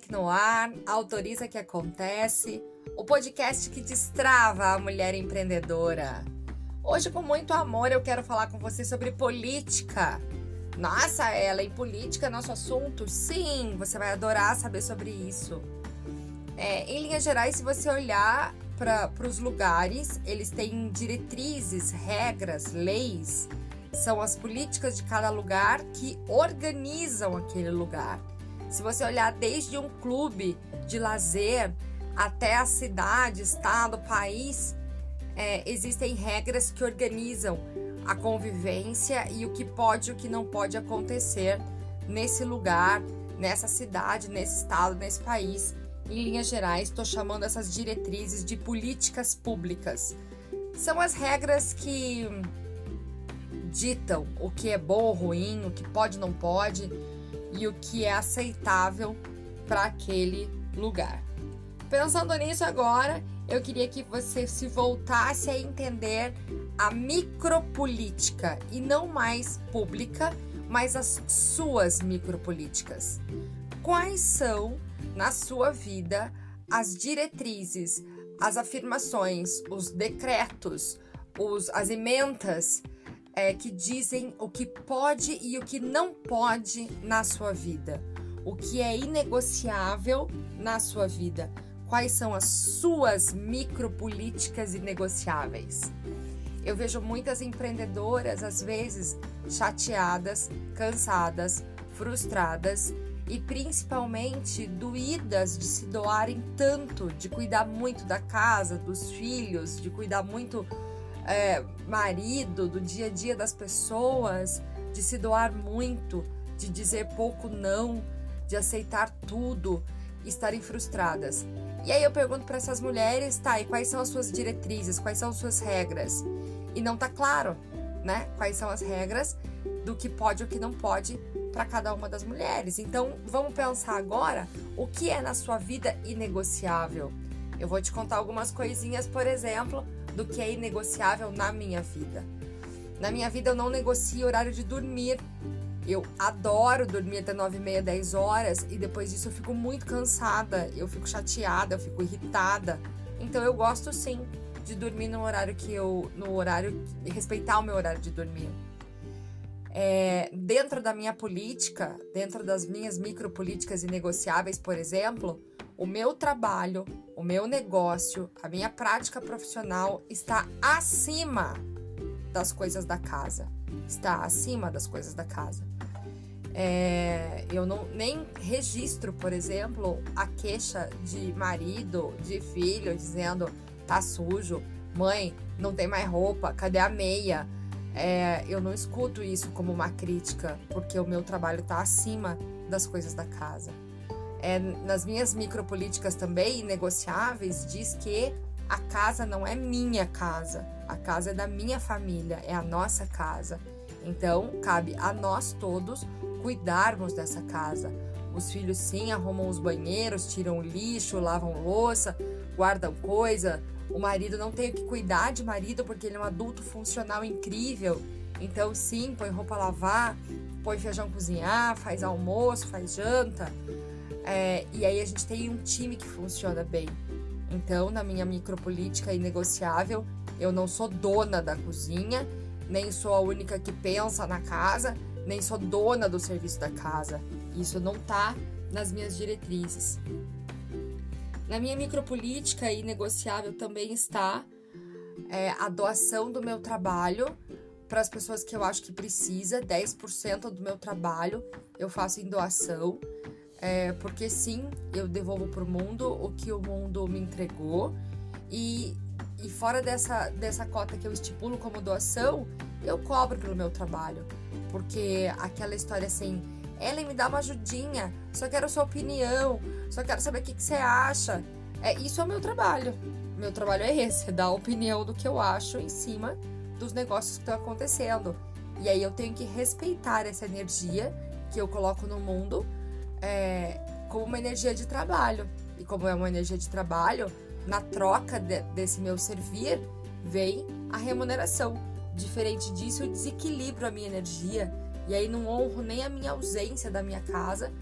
Mike no ar, autoriza que acontece, o podcast que destrava a mulher empreendedora. Hoje, com muito amor, eu quero falar com você sobre política. Nossa, ela em política é nosso assunto? Sim, você vai adorar saber sobre isso. É, em linhas gerais, se você olhar para os lugares, eles têm diretrizes, regras, leis são as políticas de cada lugar que organizam aquele lugar. Se você olhar desde um clube de lazer até a cidade, estado, país, é, existem regras que organizam a convivência e o que pode e o que não pode acontecer nesse lugar, nessa cidade, nesse estado, nesse país. Em linhas gerais, estou chamando essas diretrizes de políticas públicas. São as regras que ditam o que é bom ou ruim, o que pode ou não pode e o que é aceitável para aquele lugar. Pensando nisso agora, eu queria que você se voltasse a entender a micropolítica e não mais pública, mas as suas micropolíticas. Quais são na sua vida as diretrizes, as afirmações, os decretos, os, as ementas é, que dizem o que pode e o que não pode na sua vida, o que é inegociável na sua vida, quais são as suas micropolíticas inegociáveis. Eu vejo muitas empreendedoras, às vezes, chateadas, cansadas, frustradas e principalmente doídas de se doarem tanto, de cuidar muito da casa, dos filhos, de cuidar muito é, marido, do dia a dia das pessoas, de se doar muito, de dizer pouco não, de aceitar tudo, estarem frustradas. E aí eu pergunto para essas mulheres, tá, e quais são as suas diretrizes, quais são as suas regras? E não tá claro, né? Quais são as regras do que pode ou que não pode para cada uma das mulheres. Então, vamos pensar agora o que é na sua vida inegociável. Eu vou te contar algumas coisinhas, por exemplo, do que é inegociável na minha vida. Na minha vida eu não negocio horário de dormir. Eu adoro dormir até 9 e meia, 10 horas e depois disso eu fico muito cansada, eu fico chateada, eu fico irritada. Então eu gosto sim de dormir no horário que eu. no horário. respeitar o meu horário de dormir. É, dentro da minha política, dentro das minhas micropolíticas inegociáveis, por exemplo, o meu trabalho, o meu negócio, a minha prática profissional está acima das coisas da casa. Está acima das coisas da casa. É, eu não nem registro, por exemplo, a queixa de marido, de filho, dizendo tá sujo, mãe, não tem mais roupa, cadê a meia? É, eu não escuto isso como uma crítica, porque o meu trabalho está acima das coisas da casa é, nas minhas micropolíticas também negociáveis, diz que a casa não é minha casa, a casa é da minha família, é a nossa casa. Então, cabe a nós todos cuidarmos dessa casa. Os filhos sim arrumam os banheiros, tiram o lixo, lavam louça, guardam coisa. O marido não tem que cuidar de marido porque ele é um adulto funcional incrível. Então, sim, põe roupa a lavar, põe feijão cozinhar, faz almoço, faz janta. É, e aí a gente tem um time que funciona bem. Então, na minha micropolítica inegociável, eu não sou dona da cozinha, nem sou a única que pensa na casa, nem sou dona do serviço da casa. Isso não tá nas minhas diretrizes. Na minha micropolítica inegociável também está é, a doação do meu trabalho para as pessoas que eu acho que precisa. 10% do meu trabalho eu faço em doação. É, porque sim, eu devolvo para o mundo o que o mundo me entregou e, e fora dessa, dessa cota que eu estipulo como doação, eu cobro pelo meu trabalho. Porque aquela história assim, Ellen, me dá uma ajudinha, só quero sua opinião, só quero saber o que, que você acha. É, isso é o meu trabalho. Meu trabalho é esse, é dar a opinião do que eu acho em cima dos negócios que estão acontecendo. E aí eu tenho que respeitar essa energia que eu coloco no mundo é, como uma energia de trabalho. E como é uma energia de trabalho, na troca de, desse meu servir, vem a remuneração. Diferente disso, eu desequilibro a minha energia e aí não honro nem a minha ausência da minha casa,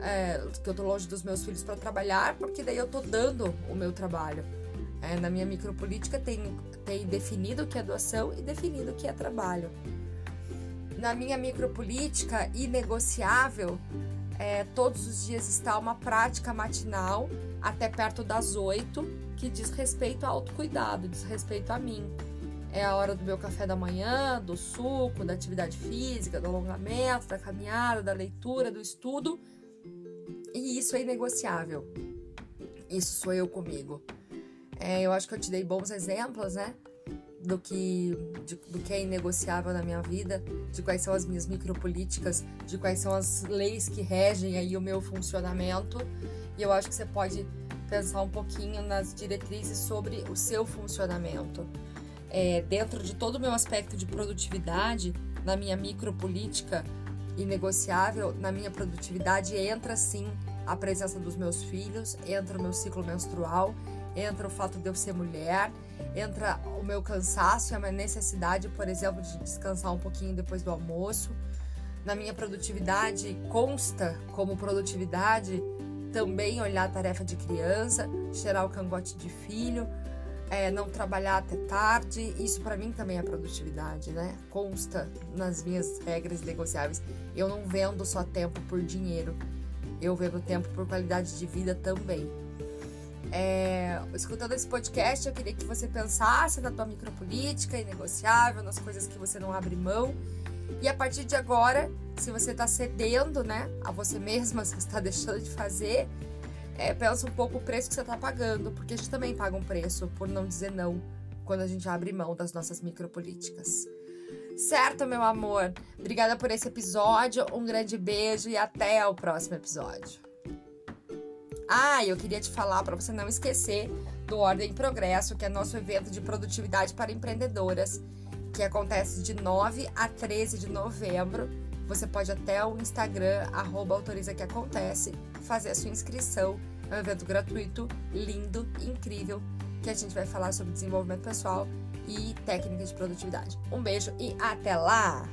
é, que eu tô longe dos meus filhos para trabalhar, porque daí eu tô dando o meu trabalho. É, na minha micropolítica tem, tem definido o que é doação e definido o que é trabalho. Na minha micropolítica inegociável, é, todos os dias está uma prática matinal até perto das oito que diz respeito ao autocuidado, diz respeito a mim. É a hora do meu café da manhã, do suco, da atividade física, do alongamento, da caminhada, da leitura, do estudo. E isso é inegociável. Isso sou eu comigo. É, eu acho que eu te dei bons exemplos, né? Do que, de, do que é inegociável na minha vida, de quais são as minhas micropolíticas, de quais são as leis que regem aí o meu funcionamento. E eu acho que você pode pensar um pouquinho nas diretrizes sobre o seu funcionamento é, dentro de todo o meu aspecto de produtividade, na minha micropolítica inegociável, na minha produtividade entra sim a presença dos meus filhos, entra o meu ciclo menstrual, entra o fato de eu ser mulher, entra o meu cansaço e a minha necessidade, por exemplo, de descansar um pouquinho depois do almoço. Na minha produtividade consta como produtividade também olhar a tarefa de criança, cheirar o cangote de filho, é, não trabalhar até tarde, isso para mim também é produtividade, né? Consta nas minhas regras negociáveis. Eu não vendo só tempo por dinheiro, eu vendo tempo por qualidade de vida também. É, escutando esse podcast, eu queria que você pensasse na tua micropolítica inegociável, nas coisas que você não abre mão. E a partir de agora, se você está cedendo, né, a você mesma, se você está deixando de fazer, é, pensa um pouco o preço que você está pagando, porque a gente também paga um preço por não dizer não quando a gente abre mão das nossas micropolíticas. Certo, meu amor? Obrigada por esse episódio, um grande beijo e até o próximo episódio. Ah, eu queria te falar para você não esquecer do Ordem em Progresso, que é nosso evento de produtividade para empreendedoras, que acontece de 9 a 13 de novembro. Você pode até o Instagram, arroba autoriza que acontece, fazer a sua inscrição. É um evento gratuito, lindo, incrível, que a gente vai falar sobre desenvolvimento pessoal e técnicas de produtividade. Um beijo e até lá!